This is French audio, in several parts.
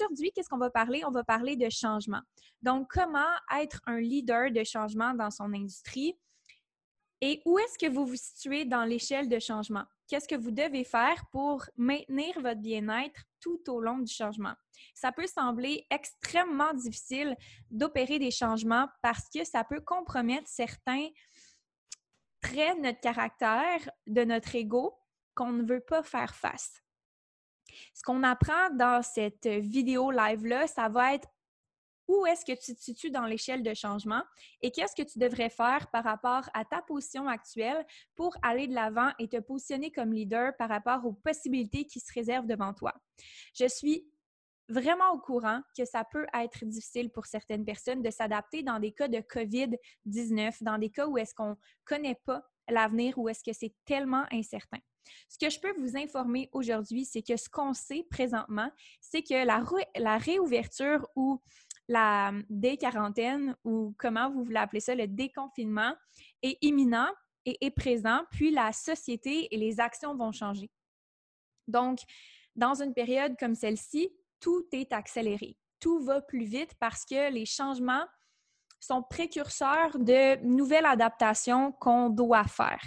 Aujourd'hui, qu'est-ce qu'on va parler? On va parler de changement. Donc, comment être un leader de changement dans son industrie? Et où est-ce que vous vous situez dans l'échelle de changement? Qu'est-ce que vous devez faire pour maintenir votre bien-être tout au long du changement? Ça peut sembler extrêmement difficile d'opérer des changements parce que ça peut compromettre certains traits de notre caractère, de notre ego qu'on ne veut pas faire face. Ce qu'on apprend dans cette vidéo live-là, ça va être où est-ce que tu te situes dans l'échelle de changement et qu'est-ce que tu devrais faire par rapport à ta position actuelle pour aller de l'avant et te positionner comme leader par rapport aux possibilités qui se réservent devant toi. Je suis vraiment au courant que ça peut être difficile pour certaines personnes de s'adapter dans des cas de COVID-19, dans des cas où est-ce qu'on ne connaît pas l'avenir, où est-ce que c'est tellement incertain. Ce que je peux vous informer aujourd'hui, c'est que ce qu'on sait présentement, c'est que la, réouverture ou la déquarantaine ou comment vous voulez appeler ça, le déconfinement est imminent et est présent, puis la société et les actions vont changer. Donc, dans une période comme celle-ci, tout est accéléré. Tout va plus vite parce que les changements sont précurseurs de nouvelles adaptations qu'on doit faire.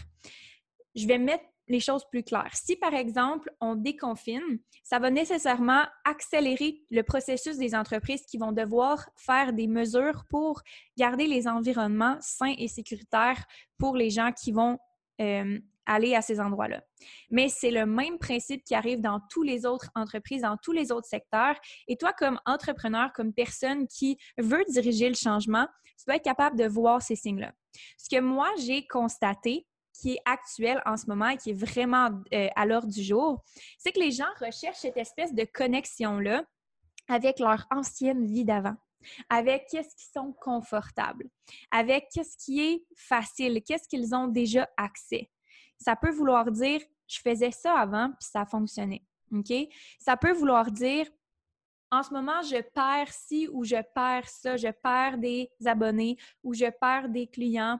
Je vais mettre les choses plus claires. Si, par exemple, on déconfine, ça va nécessairement accélérer le processus des entreprises qui vont devoir faire des mesures pour garder les environnements sains et sécuritaires pour les gens qui vont euh, aller à ces endroits-là. Mais c'est le même principe qui arrive dans toutes les autres entreprises, dans tous les autres secteurs. Et toi, comme entrepreneur, comme personne qui veut diriger le changement, tu dois être capable de voir ces signes-là. Ce que moi, j'ai constaté, qui est actuel en ce moment et qui est vraiment euh, à l'ordre du jour, c'est que les gens recherchent cette espèce de connexion-là avec leur ancienne vie d'avant, avec qu'est-ce qui sont confortables, avec qu'est-ce qui est facile, qu'est-ce qu'ils ont déjà accès. Ça peut vouloir dire je faisais ça avant puis ça fonctionnait. OK? Ça peut vouloir dire en ce moment, je perds ci ou je perds ça, je perds des abonnés ou je perds des clients.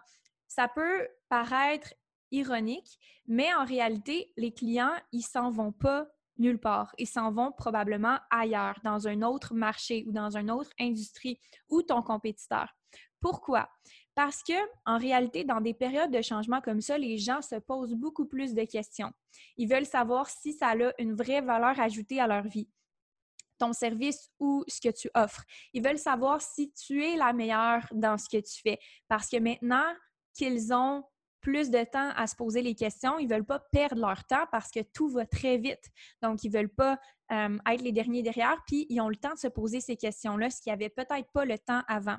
Ça peut paraître ironique, mais en réalité, les clients, ils s'en vont pas nulle part. Ils s'en vont probablement ailleurs, dans un autre marché ou dans une autre industrie ou ton compétiteur. Pourquoi? Parce que, en réalité, dans des périodes de changement comme ça, les gens se posent beaucoup plus de questions. Ils veulent savoir si ça a une vraie valeur ajoutée à leur vie ton service ou ce que tu offres. Ils veulent savoir si tu es la meilleure dans ce que tu fais. Parce que maintenant qu'ils ont plus de temps à se poser les questions. Ils ne veulent pas perdre leur temps parce que tout va très vite. Donc, ils ne veulent pas euh, être les derniers derrière, puis ils ont le temps de se poser ces questions-là, ce qui avait peut-être pas le temps avant.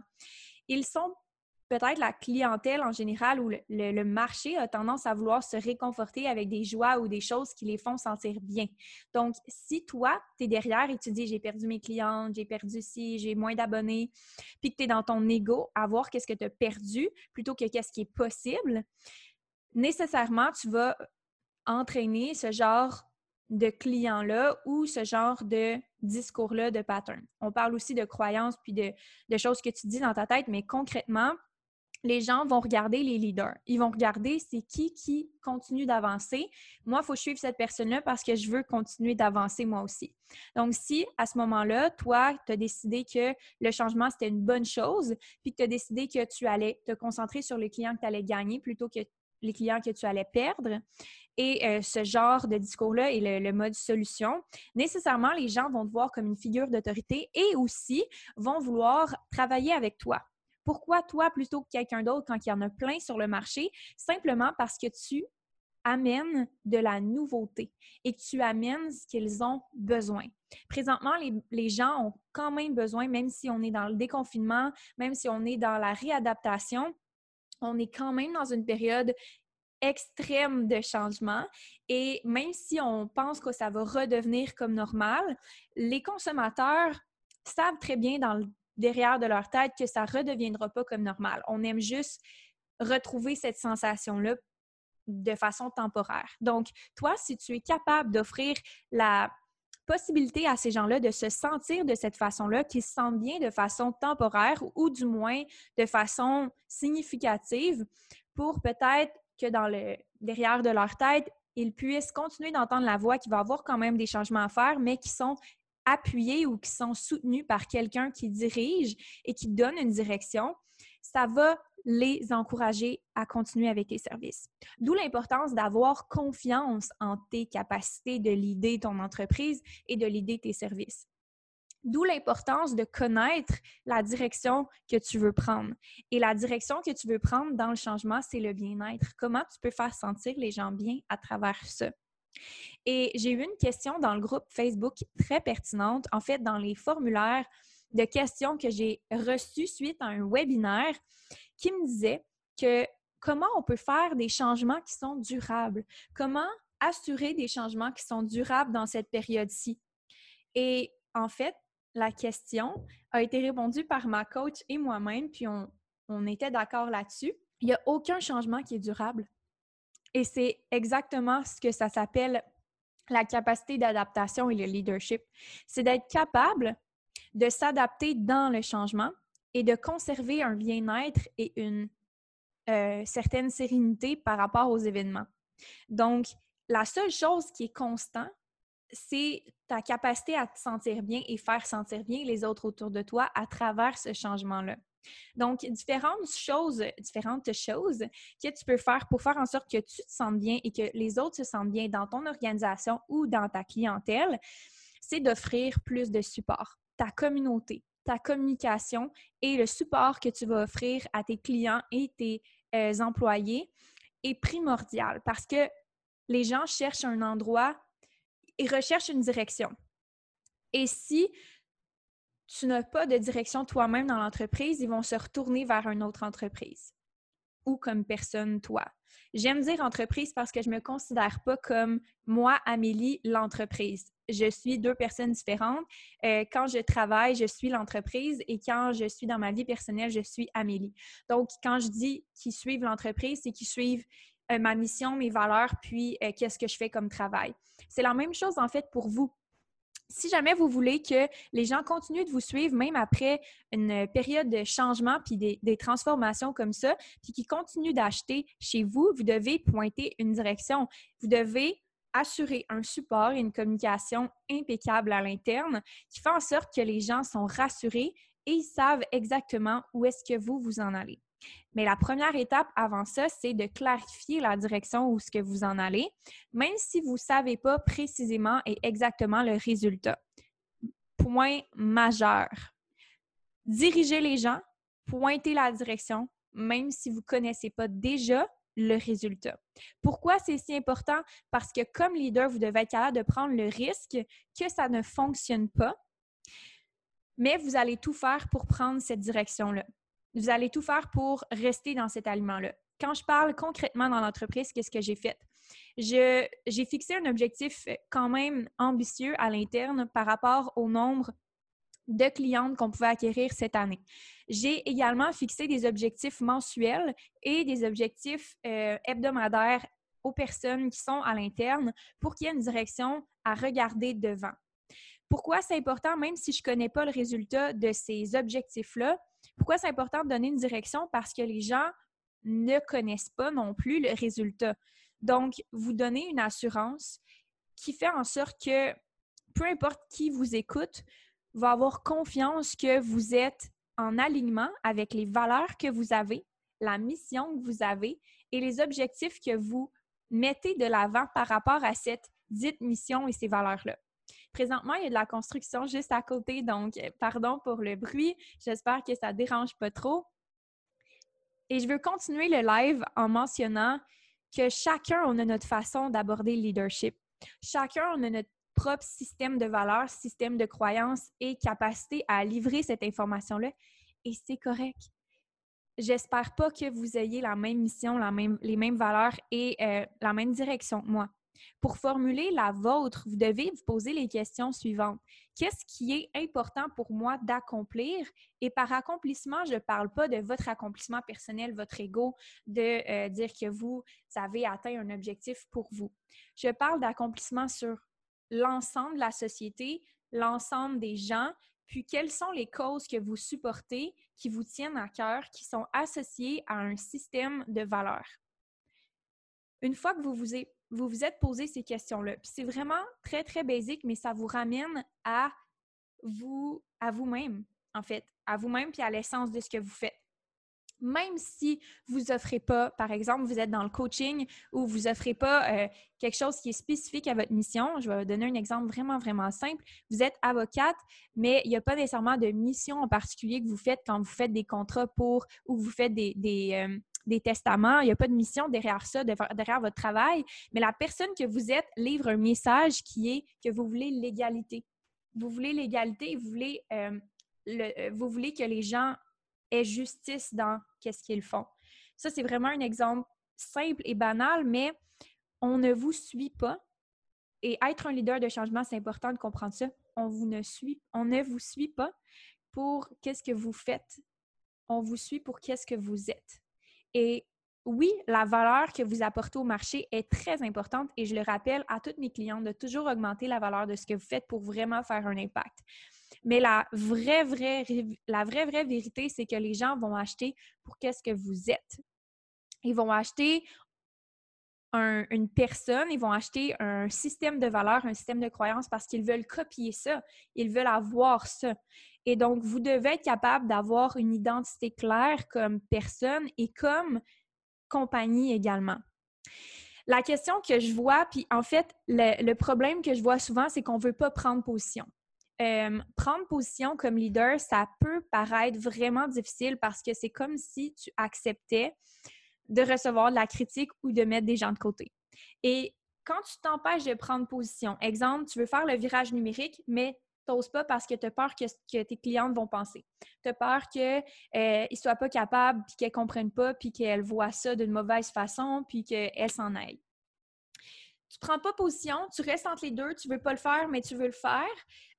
Ils sont peut-être la clientèle en général ou le, marché a tendance à vouloir se réconforter avec des joies ou des choses qui les font sentir bien. Donc, si toi, tu es derrière et tu dis j'ai perdu mes clientes, j'ai perdu ci, j'ai moins d'abonnés, puis que tu es dans ton ego à voir qu'est-ce que tu as perdu plutôt que qu'est-ce qui est possible, nécessairement, tu vas entraîner ce genre de clients-là ou ce genre de discours-là de pattern. On parle aussi de croyances puis de, de, choses que tu dis dans ta tête, mais concrètement, les gens vont regarder les leaders. Ils vont regarder c'est qui qui continue d'avancer. Moi, il faut suivre cette personne-là parce que je veux continuer d'avancer moi aussi. Donc, si à ce moment-là, toi, tu as décidé que le changement, c'était une bonne chose, puis que tu as décidé que tu allais te concentrer sur les clients que tu allais gagner plutôt que les clients que tu allais perdre, et euh, ce genre de discours-là et le, le, mode solution, nécessairement, les gens vont te voir comme une figure d'autorité et aussi vont vouloir travailler avec toi. Pourquoi toi plutôt que quelqu'un d'autre quand il y en a plein sur le marché? Simplement parce que tu amènes de la nouveauté et que tu amènes ce qu'ils ont besoin. Présentement, les, gens ont quand même besoin, même si on est dans le déconfinement, même si on est dans la réadaptation, on est quand même dans une période extrême de changement. Et même si on pense que ça va redevenir comme normal, les consommateurs savent très bien dans le derrière de leur tête que ça ne redeviendra pas comme normal. On aime juste retrouver cette sensation-là de façon temporaire. Donc, toi, si tu es capable d'offrir la possibilité à ces gens-là de se sentir de cette façon-là, qu'ils se sentent bien de façon temporaire ou du moins de façon significative pour peut-être que dans derrière de leur tête, ils puissent continuer d'entendre la voix qui va avoir quand même des changements à faire, mais qui sont appuyés ou qui sont soutenus par quelqu'un qui dirige et qui donne une direction, ça va les encourager à continuer avec tes services. D'où l'importance d'avoir confiance en tes capacités de l'idée ton entreprise et de l'idée tes services. D'où l'importance de connaître la direction que tu veux prendre. Et la direction que tu veux prendre dans le changement, c'est le bien-être. Comment tu peux faire sentir les gens bien à travers ça? Et j'ai eu une question dans le groupe Facebook très pertinente, en fait, dans les formulaires de questions que j'ai reçus suite à un webinaire qui me disait que comment on peut faire des changements qui sont durables, comment assurer des changements qui sont durables dans cette période-ci? Et en fait, la question a été répondue par ma coach et moi-même, puis on, on était d'accord là-dessus. Il n'y a aucun changement qui est durable. Et c'est exactement ce que ça s'appelle la capacité d'adaptation et le leadership. C'est d'être capable de s'adapter dans le changement et de conserver un bien-être et une euh, certaine sérénité par rapport aux événements. Donc, la seule chose qui est constante, c'est ta capacité à te sentir bien et faire sentir bien les autres autour de toi à travers ce changement-là. Donc, différentes choses, différentes choses que tu peux faire pour faire en sorte que tu te sentes bien et que les autres se sentent bien dans ton organisation ou dans ta clientèle, c'est d'offrir plus de support. Ta communauté, ta communication et le support que tu vas offrir à tes clients et tes euh, employés est primordial parce que les gens cherchent un endroit et recherchent une direction. Et si tu n'as pas de direction toi-même dans l'entreprise, ils vont se retourner vers une autre entreprise ou comme personne toi. J'aime dire entreprise parce que je ne me considère pas comme moi, Amélie, l'entreprise. Je suis deux personnes différentes. Euh, quand je travaille, je suis l'entreprise et quand je suis dans ma vie personnelle, je suis Amélie. Donc, quand je dis qu'ils suivent l'entreprise, c'est qu'ils suivent euh, ma mission, mes valeurs, puis euh, qu'est-ce que je fais comme travail. C'est la même chose en fait pour vous si jamais vous voulez que les gens continuent de vous suivre, même après une période de changement puis des, transformations comme ça, puis qu'ils continuent d'acheter chez vous, vous devez pointer une direction. Vous devez assurer un support et une communication impeccable à l'interne qui fait en sorte que les gens sont rassurés et ils savent exactement où est-ce que vous vous en allez. Mais la première étape avant ça, c'est de clarifier la direction où ce que vous en allez, même si vous ne savez pas précisément et exactement le résultat. Point majeur. Dirigez les gens, pointez la direction, même si vous ne connaissez pas déjà le résultat. Pourquoi c'est si important? Parce que comme leader, vous devez être capable de prendre le risque que ça ne fonctionne pas, mais vous allez tout faire pour prendre cette direction-là vous allez tout faire pour rester dans cet aliment-là. Quand je parle concrètement dans l'entreprise, qu'est-ce que j'ai fait? j'ai fixé un objectif quand même ambitieux à l'interne par rapport au nombre de clientes qu'on pouvait acquérir cette année. J'ai également fixé des objectifs mensuels et des objectifs euh, hebdomadaires aux personnes qui sont à l'interne pour qu'il y ait une direction à regarder devant. Pourquoi c'est important, même si je ne connais pas le résultat de ces objectifs-là, pourquoi c'est important de donner une direction? Parce que les gens ne connaissent pas non plus le résultat. Donc, vous donnez une assurance qui fait en sorte que peu importe qui vous écoute, va avoir confiance que vous êtes en alignement avec les valeurs que vous avez, la mission que vous avez et les objectifs que vous mettez de l'avant par rapport à cette dite mission et ces valeurs-là. Présentement, il y a de la construction juste à côté, donc pardon pour le bruit. J'espère que ça ne dérange pas trop. Et je veux continuer le live en mentionnant que chacun, on a notre façon d'aborder le leadership. Chacun, on a notre propre système de valeurs, système de croyances et capacité à livrer cette information-là. Et c'est correct. J'espère pas que vous ayez la même mission, la même, les mêmes valeurs et euh, la même direction que moi. Pour formuler la vôtre, vous devez vous poser les questions suivantes. Qu'est-ce qui est important pour moi d'accomplir? Et par accomplissement, je ne parle pas de votre accomplissement personnel, votre ego, de euh, dire que vous avez atteint un objectif pour vous. Je parle d'accomplissement sur l'ensemble de la société, l'ensemble des gens, puis quelles sont les causes que vous supportez, qui vous tiennent à cœur, qui sont associées à un système de valeurs. Une fois que vous vous, vous, vous êtes posé ces questions-là, puis c'est vraiment très, très basique, mais ça vous ramène à vous, à vous-même, en fait, à vous-même puis à l'essence de ce que vous faites même si vous offrez pas, par exemple, vous êtes dans le coaching ou vous offrez pas euh, quelque chose qui est spécifique à votre mission. Je vais donner un exemple vraiment, vraiment simple. Vous êtes avocate, mais il n'y a pas nécessairement de mission en particulier que vous faites quand vous faites des contrats pour ou vous faites des, des, euh, testaments. Il n'y a pas de mission derrière ça, derrière votre travail. Mais la personne que vous êtes livre un message qui est que vous voulez l'égalité. Vous voulez l'égalité, vous voulez, euh, vous voulez que les gens justice dans qu'est-ce qu'ils font. Ça, c'est vraiment un exemple simple et banal, mais on ne vous suit pas. Et être un leader de changement, c'est important de comprendre ça. On, vous ne, suit, on ne vous suit pas pour qu'est-ce que vous faites. On vous suit pour qu'est-ce que vous êtes. Et oui, la valeur que vous apportez au marché est très importante et je le rappelle à toutes mes clientes de toujours augmenter la valeur de ce que vous faites pour vraiment faire un impact. Mais la vraie, vraie, la vraie, vraie vérité, c'est que les gens vont acheter pour qu'est-ce que vous êtes. Ils vont acheter une personne, ils vont acheter un système de valeurs, un système de croyances parce qu'ils veulent copier ça, ils veulent avoir ça. Et donc, vous devez être capable d'avoir une identité claire comme personne et comme compagnie également. La question que je vois, puis en fait, le, problème que je vois souvent, c'est qu'on ne veut pas prendre position. Euh, prendre position comme leader, ça peut paraître vraiment difficile parce que c'est comme si tu acceptais de recevoir de la critique ou de mettre des gens de côté. Et quand tu t'empêches de prendre position, exemple, tu veux faire le virage numérique, mais tu n'oses pas parce que tu as peur que, que, tes clientes vont penser. Tu as peur qu'ils euh, ne soient pas capables, puis qu'elles ne comprennent pas, puis qu'elles voient ça d'une mauvaise façon, puis qu'elles s'en aillent tu prends pas position, tu restes entre les deux, tu veux pas le faire, mais tu veux le faire,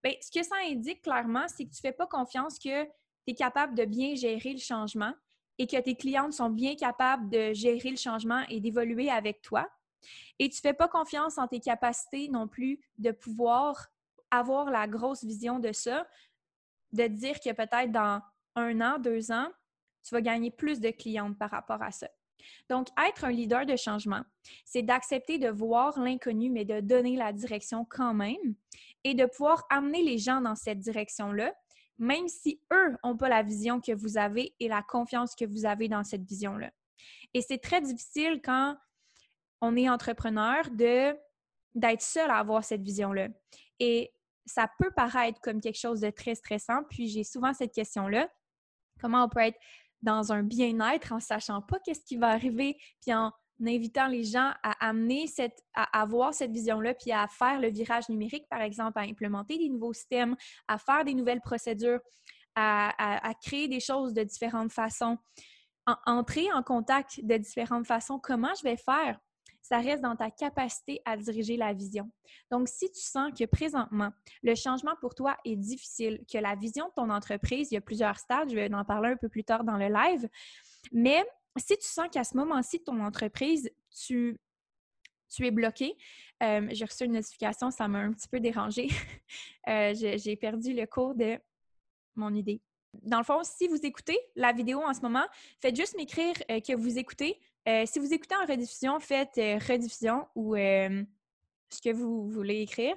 bien, ce que ça indique clairement, c'est que tu fais pas confiance que tu es capable de bien gérer le changement et que tes clientes sont bien capables de gérer le changement et d'évoluer avec toi. Et tu fais pas confiance en tes capacités non plus de pouvoir avoir la grosse vision de ça, de dire que peut-être dans un an, deux ans, tu vas gagner plus de clientes par rapport à ça. Donc, être un leader de changement, c'est d'accepter de voir l'inconnu, mais de donner la direction quand même et de pouvoir amener les gens dans cette direction-là, même si eux n'ont pas la vision que vous avez et la confiance que vous avez dans cette vision-là. Et c'est très difficile quand on est entrepreneur de d'être seul à avoir cette vision-là. Et ça peut paraître comme quelque chose de très stressant, puis j'ai souvent cette question-là. Comment on peut être dans un bien-être en sachant pas qu'est-ce qui va arriver, puis en invitant les gens à amener cette, à avoir cette vision-là, puis à faire le virage numérique, par exemple, à implémenter des nouveaux systèmes, à faire des nouvelles procédures, à, créer des choses de différentes façons, entrer en contact de différentes façons. Comment je vais faire ça reste dans ta capacité à diriger la vision. Donc, si tu sens que présentement, le changement pour toi est difficile, que la vision de ton entreprise, il y a plusieurs stades, je vais en parler un peu plus tard dans le live, mais si tu sens qu'à ce moment-ci ton entreprise, tu tu es bloqué. Euh, j'ai reçu une notification, ça m'a un petit peu dérangé. Euh, j'ai perdu le cours de mon idée. Dans le fond, si vous écoutez la vidéo en ce moment, faites juste m'écrire euh, que vous écoutez. Si vous écoutez en rediffusion, faites rediffusion ou ce que vous voulez écrire.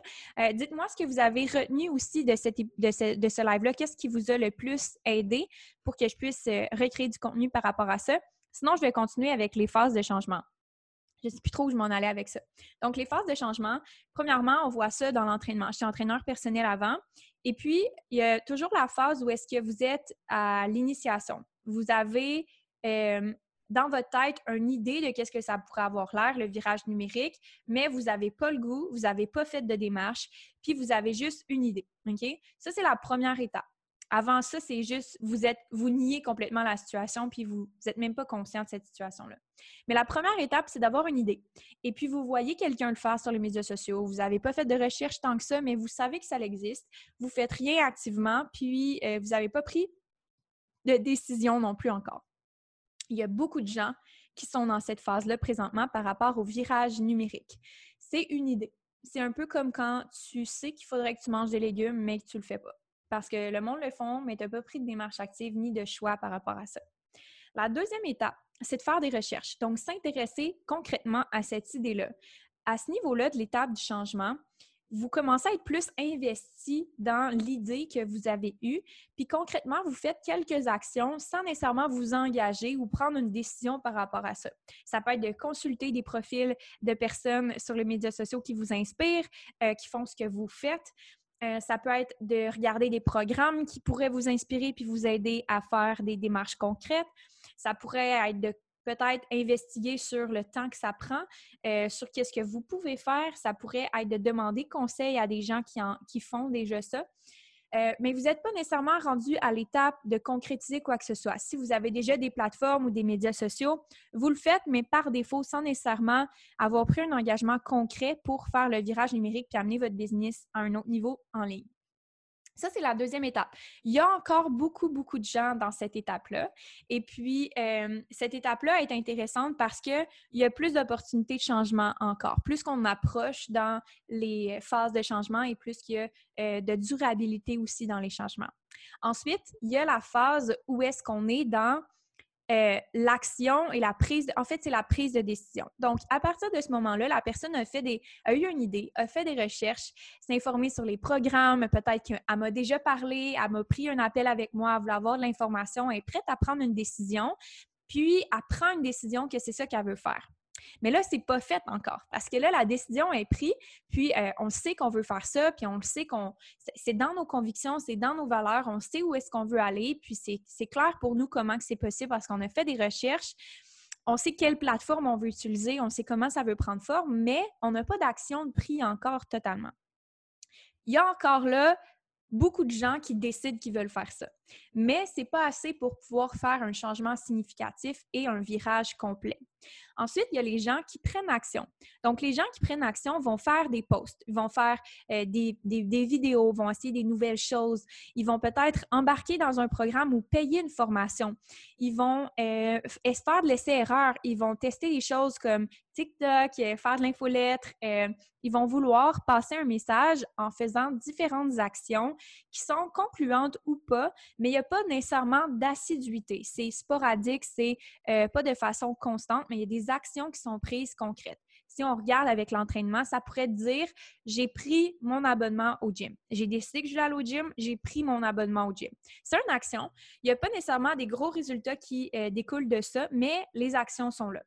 Dites-moi ce que vous avez retenu aussi de, cette, de ce, live-là. Qu'est-ce qui vous a le plus aidé pour que je puisse recréer du contenu par rapport à ça? Sinon, je vais continuer avec les phases de changement. Je ne sais plus trop où je m'en allais avec ça. Donc, les phases de changement, premièrement, on voit ça dans l'entraînement. Je suis entraîneur personnel avant. Et puis, il y a toujours la phase où est-ce que vous êtes à l'initiation. Vous avez euh, dans votre tête une idée de qu'est-ce que ça pourrait avoir l'air, le virage numérique, mais vous n'avez pas le goût, vous n'avez pas fait de démarche, puis vous avez juste une idée. Ça, c'est la première étape. Avant ça, c'est juste, vous êtes, vous niez complètement la situation, puis vous n'êtes même pas conscient de cette situation-là. Mais la première étape, c'est d'avoir une idée. Et puis, vous voyez quelqu'un le faire sur les médias sociaux. Vous n'avez pas fait de recherche tant que ça, mais vous savez que ça existe. Vous faites rien activement, puis euh, vous n'avez pas pris de décision non plus encore. Il y a beaucoup de gens qui sont dans cette phase-là présentement par rapport au virage numérique. C'est une idée. C'est un peu comme quand tu sais qu'il faudrait que tu manges des légumes, mais que tu ne le fais pas parce que le monde le font, mais tu n'as pas pris de démarche active ni de choix par rapport à ça. La deuxième étape, c'est de faire des recherches. Donc, s'intéresser concrètement à cette idée-là. À ce niveau-là de l'étape du changement, vous commencez à être plus investi dans l'idée que vous avez eue, puis concrètement, vous faites quelques actions sans nécessairement vous engager ou prendre une décision par rapport à ça. Ça peut être de consulter des profils de personnes sur les médias sociaux qui vous inspirent, euh, qui font ce que vous faites. Euh, ça peut être de regarder des programmes qui pourraient vous inspirer puis vous aider à faire des démarches concrètes. Ça pourrait être de peut-être investiguer sur le temps que ça prend, euh, sur qu'est-ce que vous pouvez faire. Ça pourrait être de demander conseil à des gens qui, qui font déjà ça. Euh, mais vous n'êtes pas nécessairement rendu à l'étape de concrétiser quoi que ce soit. Si vous avez déjà des plateformes ou des médias sociaux, vous le faites, mais par défaut, sans nécessairement avoir pris un engagement concret pour faire le virage numérique et amener votre business à un autre niveau en ligne. Ça, c'est la deuxième étape. Il y a encore beaucoup, beaucoup de gens dans cette étape-là. Et puis, euh, cette étape-là est intéressante parce qu'il y a plus d'opportunités de changement encore. Plus qu'on approche dans les phases de changement et plus qu'il y a euh, de durabilité aussi dans les changements. Ensuite, il y a la phase où est-ce qu'on est dans euh, l'action et la prise, en fait, c'est la prise de décision. Donc, à partir de ce moment-là, la personne a, fait des, a eu une idée, a fait des recherches, s'est informée sur les programmes, peut-être qu'elle m'a déjà parlé, elle m'a pris un appel avec moi, elle voulait avoir de l'information, elle est prête à prendre une décision, puis elle prend une décision que c'est ça qu'elle veut faire. Mais là, c'est pas fait encore parce que là, la décision est prise, puis euh, on sait qu'on veut faire ça, puis on sait qu'on. C'est dans nos convictions, c'est dans nos valeurs, on sait où est-ce qu'on veut aller, puis c'est clair pour nous comment c'est possible parce qu'on a fait des recherches. On sait quelle plateforme on veut utiliser, on sait comment ça veut prendre forme, mais on n'a pas d'action de prix encore totalement. Il y a encore là beaucoup de gens qui décident qu'ils veulent faire ça. Mais ce n'est pas assez pour pouvoir faire un changement significatif et un virage complet. Ensuite, il y a les gens qui prennent action. Donc, les gens qui prennent action vont faire des posts, vont faire euh, des, vidéos, vont essayer des nouvelles choses. Ils vont peut-être embarquer dans un programme ou payer une formation. Ils vont euh, faire de l'essai-erreur. Ils vont tester des choses comme TikTok, euh, faire de l'infolettre. ils vont vouloir passer un message en faisant différentes actions qui sont concluantes ou pas, mais il n'y a pas nécessairement d'assiduité. C'est sporadique, c'est pas de façon constante, mais il y a des actions qui sont prises concrètes. Si on regarde avec l'entraînement, ça pourrait dire j'ai pris mon abonnement au gym. J'ai décidé que je vais aller au gym, j'ai pris mon abonnement au gym. C'est une action. Il n'y a pas nécessairement des gros résultats qui euh, découlent de ça, mais les actions sont là.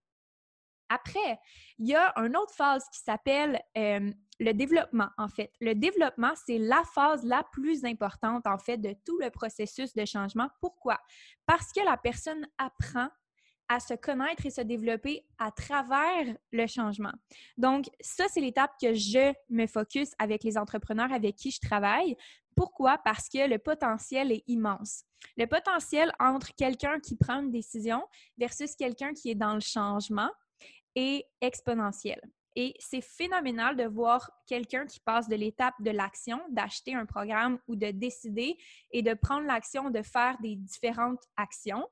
Après, il y a une autre phase qui s'appelle euh, le développement, en fait. Le développement, c'est la phase la plus importante, en fait, de tout le processus de changement. Pourquoi? Parce que la personne apprend à se connaître et se développer à travers le changement. Donc, ça, c'est l'étape que je me focus avec les entrepreneurs avec qui je travaille. Pourquoi? Parce que le potentiel est immense. Le potentiel entre quelqu'un qui prend une décision versus quelqu'un qui est dans le changement est exponentiel. Et c'est phénoménal de voir quelqu'un qui passe de l'étape de l'action, d'acheter un programme ou de décider et de prendre l'action de faire des différentes actions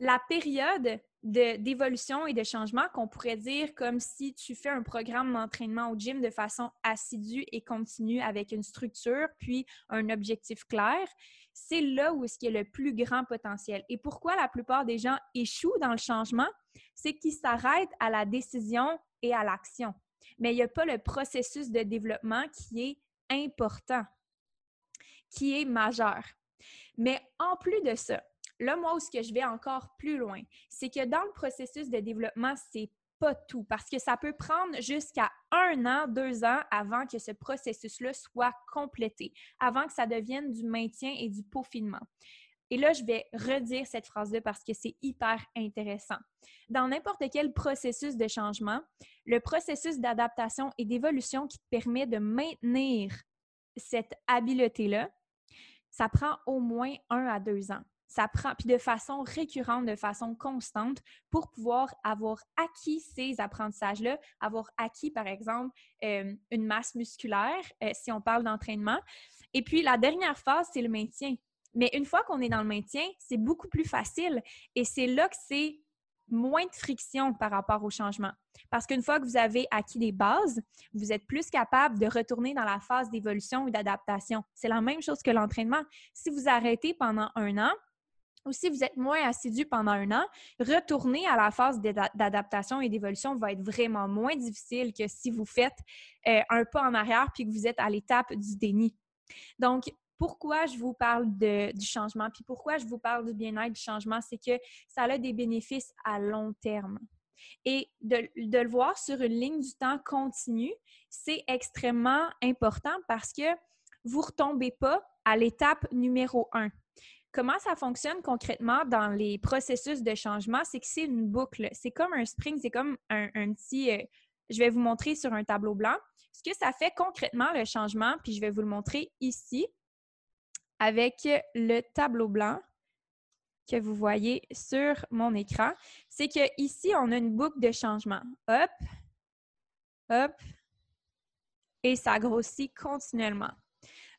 la période d'évolution et de changement qu'on pourrait dire comme si tu fais un programme d'entraînement au gym de façon assidue et continue avec une structure puis un objectif clair, c'est là où est-ce qu'il y a le plus grand potentiel. Et pourquoi la plupart des gens échouent dans le changement? C'est qu'ils s'arrêtent à la décision et à l'action. Mais il n'y a pas le processus de développement qui est important, qui est majeur. Mais en plus de ça, là, moi, où ce que je vais encore plus loin, c'est que dans le processus de développement, c'est pas tout parce que ça peut prendre jusqu'à un an, deux ans avant que ce processus-là soit complété, avant que ça devienne du maintien et du peaufinement. Et là, je vais redire cette phrase-là parce que c'est hyper intéressant. Dans n'importe quel processus de changement, le processus d'adaptation et d'évolution qui permet de maintenir cette habileté-là, ça prend au moins un à deux ans ça prend, puis de façon récurrente, de façon constante, pour pouvoir avoir acquis ces apprentissages-là, avoir acquis, par exemple, euh, une masse musculaire, euh, si on parle d'entraînement. Et puis, la dernière phase, c'est le maintien. Mais une fois qu'on est dans le maintien, c'est beaucoup plus facile et c'est là que c'est moins de friction par rapport au changement. Parce qu'une fois que vous avez acquis des bases, vous êtes plus capable de retourner dans la phase d'évolution et d'adaptation. C'est la même chose que l'entraînement. Si vous arrêtez pendant un an, ou si vous êtes moins assidu pendant un an, retourner à la phase d'adaptation et d'évolution va être vraiment moins difficile que si vous faites euh, un pas en arrière puis que vous êtes à l'étape du déni. Donc, pourquoi je vous parle du changement, puis pourquoi je vous parle du bien-être du changement, c'est que ça a des bénéfices à long terme. Et de, de, le voir sur une ligne du temps continue, c'est extrêmement important parce que vous ne retombez pas à l'étape numéro un. Comment ça fonctionne concrètement dans les processus de changement? C'est que c'est une boucle. C'est comme un spring, c'est comme un, petit. Euh, je vais vous montrer sur un tableau blanc. Ce que ça fait concrètement, le changement, puis je vais vous le montrer ici avec le tableau blanc que vous voyez sur mon écran, c'est que ici on a une boucle de changement. Hop, hop, et ça grossit continuellement.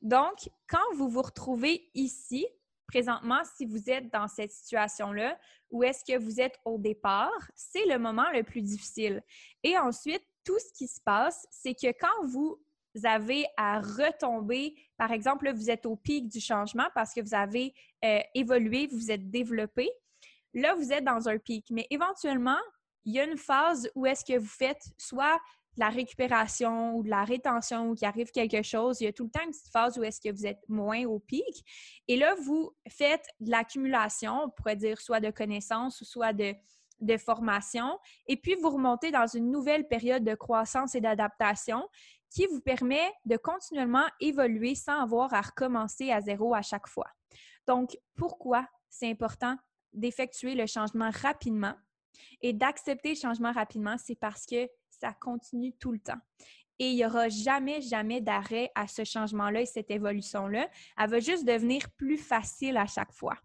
Donc, quand vous vous retrouvez ici, présentement, si vous êtes dans cette situation-là, où est-ce que vous êtes au départ, c'est le moment le plus difficile. Et ensuite, tout ce qui se passe, c'est que quand vous avez à retomber, par exemple, vous êtes au pic du changement parce que vous avez euh, évolué, vous êtes développé, là, vous êtes dans un pic. Mais éventuellement, il y a une phase où est-ce que vous faites soit la récupération ou de la rétention ou qu'il arrive quelque chose, il y a tout le temps une petite phase où est-ce que vous êtes moins au pic. Et là, vous faites de l'accumulation, on pourrait dire soit de connaissances ou soit de, de formation. Et puis, vous remontez dans une nouvelle période de croissance et d'adaptation qui vous permet de continuellement évoluer sans avoir à recommencer à zéro à chaque fois. Donc, pourquoi c'est important d'effectuer le changement rapidement? Et d'accepter le changement rapidement? C'est parce que ça continue tout le temps. Et il n'y aura jamais, jamais d'arrêt à ce changement-là et cette évolution-là. Elle va juste devenir plus facile à chaque fois.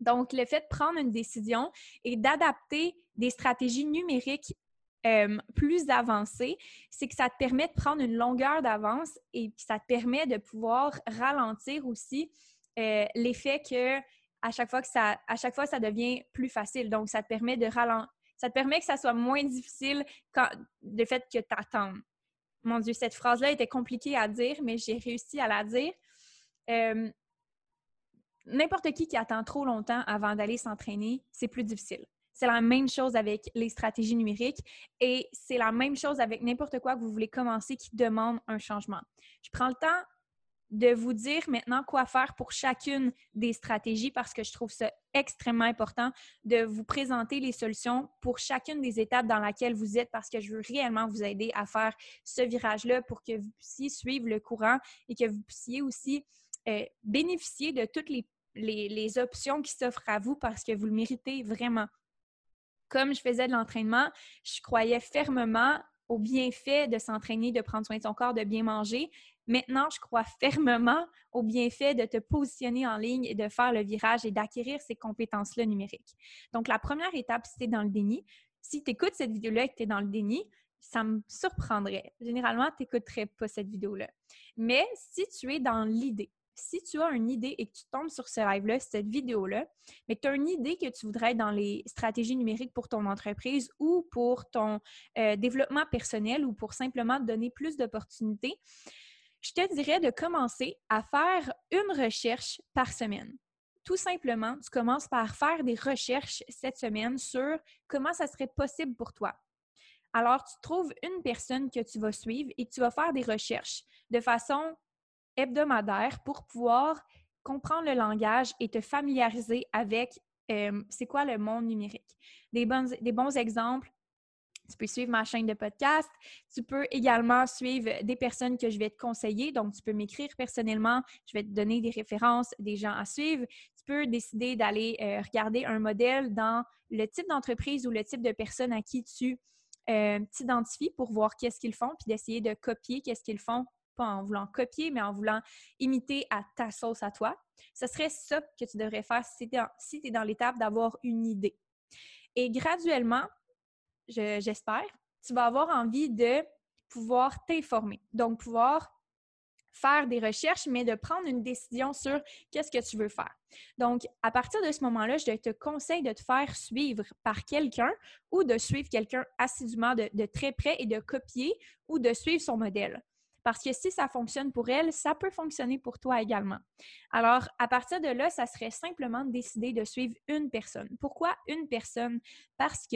Donc, le fait de prendre une décision et d'adapter des stratégies numériques euh, plus avancées, c'est que ça te permet de prendre une longueur d'avance et ça te permet de pouvoir ralentir aussi euh, l'effet que à chaque fois que ça à chaque fois ça devient plus facile. Donc, ça te permet de ralentir ça te permet que ça soit moins difficile le fait que tu attends. Mon Dieu, cette phrase-là était compliquée à dire, mais j'ai réussi à la dire. Euh, n'importe qui qui attend trop longtemps avant d'aller s'entraîner, c'est plus difficile. C'est la même chose avec les stratégies numériques et c'est la même chose avec n'importe quoi que vous voulez commencer qui demande un changement. Je prends le temps de vous dire maintenant quoi faire pour chacune des stratégies parce que je trouve ça extrêmement important de vous présenter les solutions pour chacune des étapes dans laquelle vous êtes parce que je veux réellement vous aider à faire ce virage-là pour que vous puissiez suivre le courant et que vous puissiez aussi euh, bénéficier de toutes les, les options qui s'offrent à vous parce que vous le méritez vraiment. Comme je faisais de l'entraînement, je croyais fermement au bienfait de s'entraîner, de prendre soin de son corps, de bien manger. Maintenant, je crois fermement au bienfait de te positionner en ligne et de faire le virage et d'acquérir ces compétences-là numériques. Donc, la première étape, c'est dans le déni. Si tu écoutes cette vidéo-là et que tu es dans le déni, ça me surprendrait. Généralement, tu n'écouterais pas cette vidéo-là. Mais si tu es dans l'idée, si tu as une idée et que tu tombes sur ce live-là, cette vidéo-là, mais que tu as une idée que tu voudrais dans les stratégies numériques pour ton entreprise ou pour ton euh, développement personnel ou pour simplement donner plus d'opportunités, je te dirais de commencer à faire une recherche par semaine. Tout simplement, tu commences par faire des recherches cette semaine sur comment ça serait possible pour toi. Alors, tu trouves une personne que tu vas suivre et tu vas faire des recherches de façon hebdomadaire pour pouvoir comprendre le langage et te familiariser avec euh, c'est quoi le monde numérique. Des bons, des bons exemples, tu peux suivre ma chaîne de podcast. Tu peux également suivre des personnes que je vais te conseiller. Donc, tu peux m'écrire personnellement. Je vais te donner des références, des gens à suivre. Tu peux décider d'aller euh, regarder un modèle dans le type d'entreprise ou le type de personne à qui tu euh, t'identifies pour voir qu'est-ce qu'ils font, puis d'essayer de copier qu'est-ce qu'ils font pas en voulant copier, mais en voulant imiter à ta sauce à toi. Ce serait ça que tu devrais faire si tu es dans, l'étape d'avoir une idée. Et graduellement, j'espère, tu vas avoir envie de pouvoir t'informer. Donc, pouvoir faire des recherches, mais de prendre une décision sur qu'est-ce que tu veux faire. Donc, à partir de ce moment-là, je te conseille de te faire suivre par quelqu'un ou de suivre quelqu'un assidûment de, très près et de copier ou de suivre son modèle. Parce que si ça fonctionne pour elle, ça peut fonctionner pour toi également. Alors, à partir de là, ça serait simplement de décider de suivre une personne. Pourquoi une personne? Parce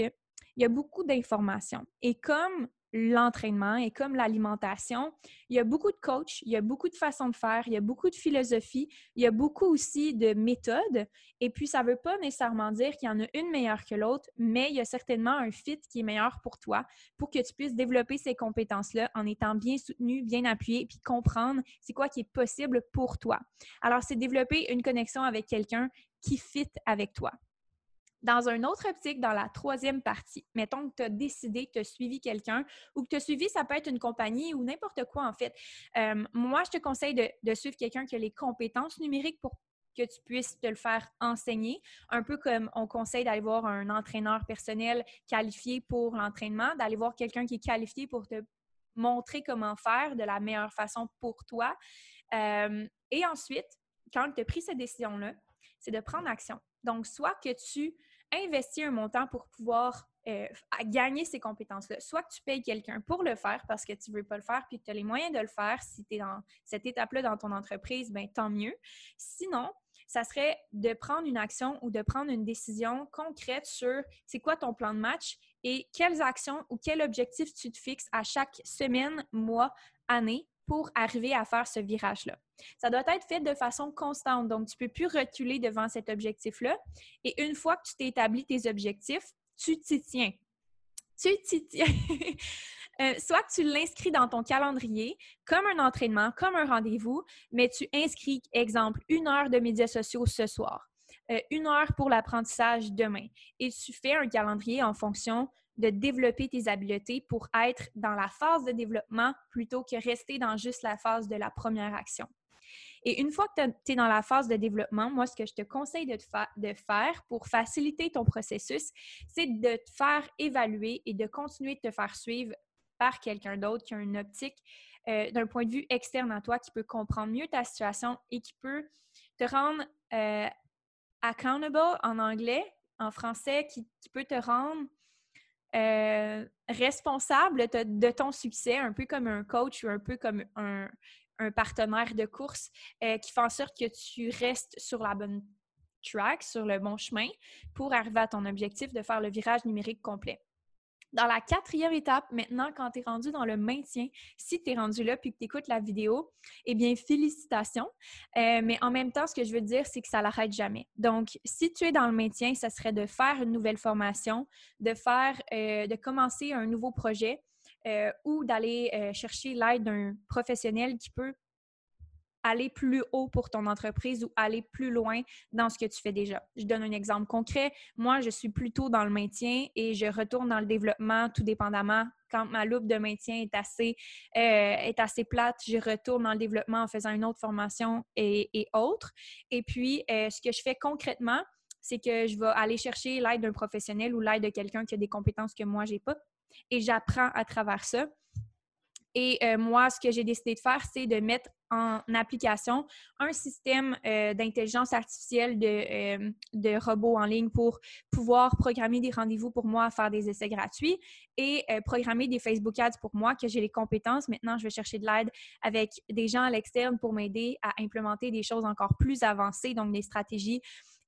qu'il y a beaucoup d'informations. Et comme l'entraînement et comme l'alimentation, il y a beaucoup de coachs, il y a beaucoup de façons de faire, il y a beaucoup de philosophie, il y a beaucoup aussi de méthodes. Et puis, ça ne veut pas nécessairement dire qu'il y en a une meilleure que l'autre, mais il y a certainement un fit qui est meilleur pour toi pour que tu puisses développer ces compétences-là en étant bien soutenu, bien appuyé, puis comprendre c'est quoi qui est possible pour toi. Alors, c'est développer une connexion avec quelqu'un qui fit avec toi. Dans un autre optique, dans la troisième partie, mettons que tu as décidé que tu as suivi quelqu'un ou que tu as suivi, ça peut être une compagnie ou n'importe quoi en fait. Euh, moi, je te conseille de, suivre quelqu'un qui a les compétences numériques pour que tu puisses te le faire enseigner, un peu comme on conseille d'aller voir un entraîneur personnel qualifié pour l'entraînement, d'aller voir quelqu'un qui est qualifié pour te montrer comment faire de la meilleure façon pour toi. Euh, et ensuite, quand tu as pris cette décision-là, c'est de prendre action. Donc, soit que tu investis un montant pour pouvoir euh, gagner ces compétences-là. Soit que tu payes quelqu'un pour le faire parce que tu ne veux pas le faire puis que tu as les moyens de le faire. Si tu es dans cette étape-là dans ton entreprise, ben tant mieux. Sinon, ça serait de prendre une action ou de prendre une décision concrète sur c'est quoi ton plan de match et quelles actions ou quel objectif tu te fixes à chaque semaine, mois, année pour arriver à faire ce virage-là. Ça doit être fait de façon constante, donc tu ne peux plus reculer devant cet objectif-là. Et une fois que tu t'es établi tes objectifs, tu t'y tiens. Tu t'y tiens. Euh, soit tu l'inscris dans ton calendrier comme un entraînement, comme un rendez-vous, mais tu inscris, exemple, une heure de médias sociaux ce soir, euh, une heure pour l'apprentissage demain. Et tu fais un calendrier en fonction de développer tes habiletés pour être dans la phase de développement plutôt que rester dans juste la phase de la première action. Et une fois que tu es dans la phase de développement, moi, ce que je te conseille de, faire pour faciliter ton processus, c'est de te faire évaluer et de continuer de te faire suivre par quelqu'un d'autre qui a une optique euh, d'un point de vue externe à toi, qui peut comprendre mieux ta situation et qui peut te rendre euh, accountable en anglais, en français, qui peut te rendre euh, responsable de, ton succès, un peu comme un coach ou un peu comme un, partenaire de course euh, qui fait en sorte que tu restes sur la bonne track, sur le bon chemin pour arriver à ton objectif de faire le virage numérique complet? Dans la quatrième étape, maintenant, quand tu es rendu dans le maintien, si tu es rendu là puis que tu écoutes la vidéo, eh bien, félicitations. Euh, mais en même temps, ce que je veux dire, c'est que ça l'arrête jamais. Donc, si tu es dans le maintien, ça serait de faire une nouvelle formation, de faire, euh, de commencer un nouveau projet euh, ou d'aller chercher l'aide d'un professionnel qui peut aller plus haut pour ton entreprise ou aller plus loin dans ce que tu fais déjà. Je donne un exemple concret. Moi, je suis plutôt dans le maintien et je retourne dans le développement tout dépendamment. Quand ma loupe de maintien est assez, euh, plate, je retourne dans le développement en faisant une autre formation et, et autres. Et puis, euh, ce que je fais concrètement, c'est que je vais aller chercher l'aide d'un professionnel ou l'aide de quelqu'un qui a des compétences que moi, j'ai pas. Et j'apprends à travers ça. Et euh, moi, ce que j'ai décidé de faire, c'est de mettre en application un système euh, d'intelligence artificielle de, euh, de, robots en ligne pour pouvoir programmer des rendez-vous pour moi, faire des essais gratuits et programmer des Facebook Ads pour moi, que j'ai les compétences. Maintenant, je vais chercher de l'aide avec des gens à l'externe pour m'aider à implémenter des choses encore plus avancées, donc des stratégies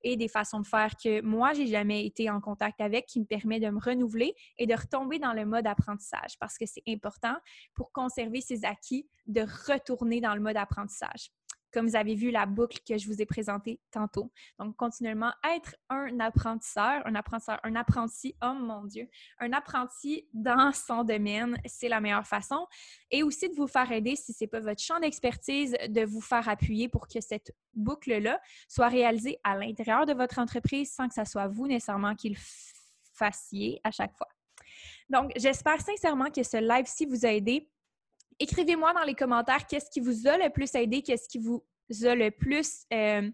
et des façons de faire que moi, j'ai jamais été en contact avec, qui me permet de me renouveler et de retomber dans le mode apprentissage parce que c'est important pour conserver ses acquis de retourner dans le mode apprentissage comme vous avez vu la boucle que je vous ai présentée tantôt. Donc, continuellement, être un apprentisseur, un apprentisseur, un apprenti, oh mon Dieu, un apprenti dans son domaine, c'est la meilleure façon. Et aussi de vous faire aider, si ce n'est pas votre champ d'expertise, de vous faire appuyer pour que cette boucle-là soit réalisée à l'intérieur de votre entreprise sans que ce soit vous nécessairement qui le fassiez à chaque fois. Donc, j'espère sincèrement que ce live-ci vous a aidé écrivez-moi dans les commentaires qu'est-ce qui vous a le plus aidé, qu'est-ce qui vous a le plus. Euh,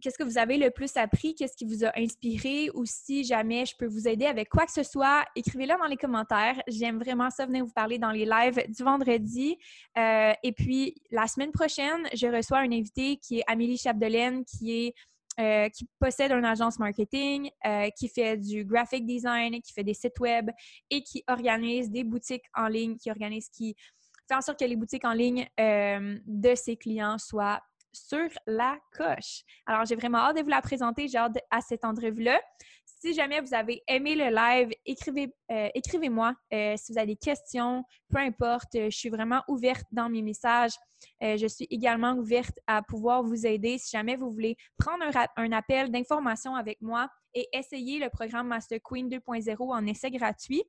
qu'est-ce que vous avez le plus appris, qu'est-ce qui vous a inspiré ou si jamais je peux vous aider avec quoi que ce soit, écrivez-le dans les commentaires. J'aime vraiment ça, venir vous parler dans les lives du vendredi. Euh, et puis, la semaine prochaine, je reçois un invité qui est Amélie Chapdelaine, qui est euh, qui possède une agence marketing, qui fait du graphic design, qui fait des sites web et qui organise des boutiques en ligne, qui organise, qui fait en sorte que les boutiques en ligne euh, de ses clients soient sur la coche. Alors, j'ai vraiment hâte de vous la présenter. J'ai hâte à cette entrevue-là. Si jamais vous avez aimé le live, euh, écrivez-moi euh, si vous avez des questions, peu importe. Je suis vraiment ouverte dans mes messages. je suis également ouverte à pouvoir vous aider si jamais vous voulez prendre un, un appel d'information avec moi et essayer le programme Master Queen 2.0 en essai gratuit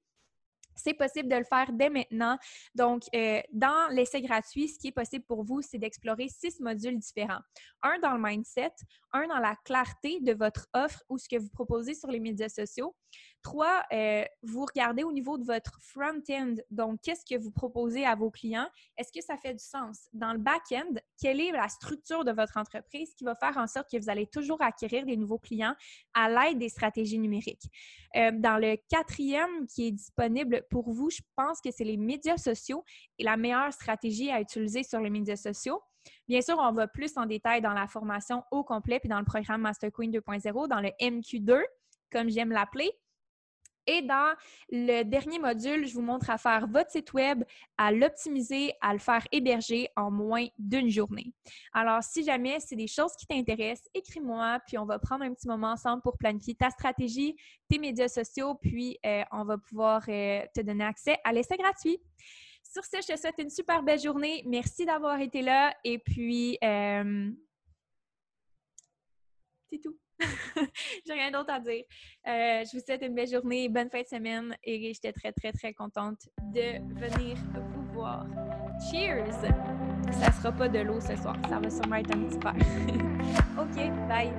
c'est possible de le faire dès maintenant. Donc, euh, dans l'essai gratuit, ce qui est possible pour vous, c'est d'explorer six modules différents. Un dans le mindset, un dans la clarté de votre offre ou ce que vous proposez sur les médias sociaux, Trois, euh, vous regardez au niveau de votre front-end. Donc, qu'est-ce que vous proposez à vos clients? Est-ce que ça fait du sens? Dans le back-end, quelle est la structure de votre entreprise qui va faire en sorte que vous allez toujours acquérir des nouveaux clients à l'aide des stratégies numériques? Euh, dans le quatrième qui est disponible pour vous, je pense que c'est les médias sociaux et la meilleure stratégie à utiliser sur les médias sociaux. Bien sûr, on va plus en détail dans la formation au complet puis dans le programme Master Queen 2.0, dans le MQ2, comme j'aime l'appeler. Et dans le dernier module, je vous montre à faire votre site web, à l'optimiser, à le faire héberger en moins d'une journée. Alors, si jamais c'est des choses qui t'intéressent, écris-moi, puis on va prendre un petit moment ensemble pour planifier ta stratégie, tes médias sociaux, puis euh, on va pouvoir euh, te donner accès à l'essai gratuit. Sur ce, je te souhaite une super belle journée. Merci d'avoir été là et puis, euh, c'est tout. J'ai rien d'autre à dire. Euh, je vous souhaite une belle journée, bonne fin de semaine et j'étais très, très, très contente de venir vous voir. Cheers! Ça sera pas de l'eau ce soir, ça va sûrement être un petit verre. OK, bye!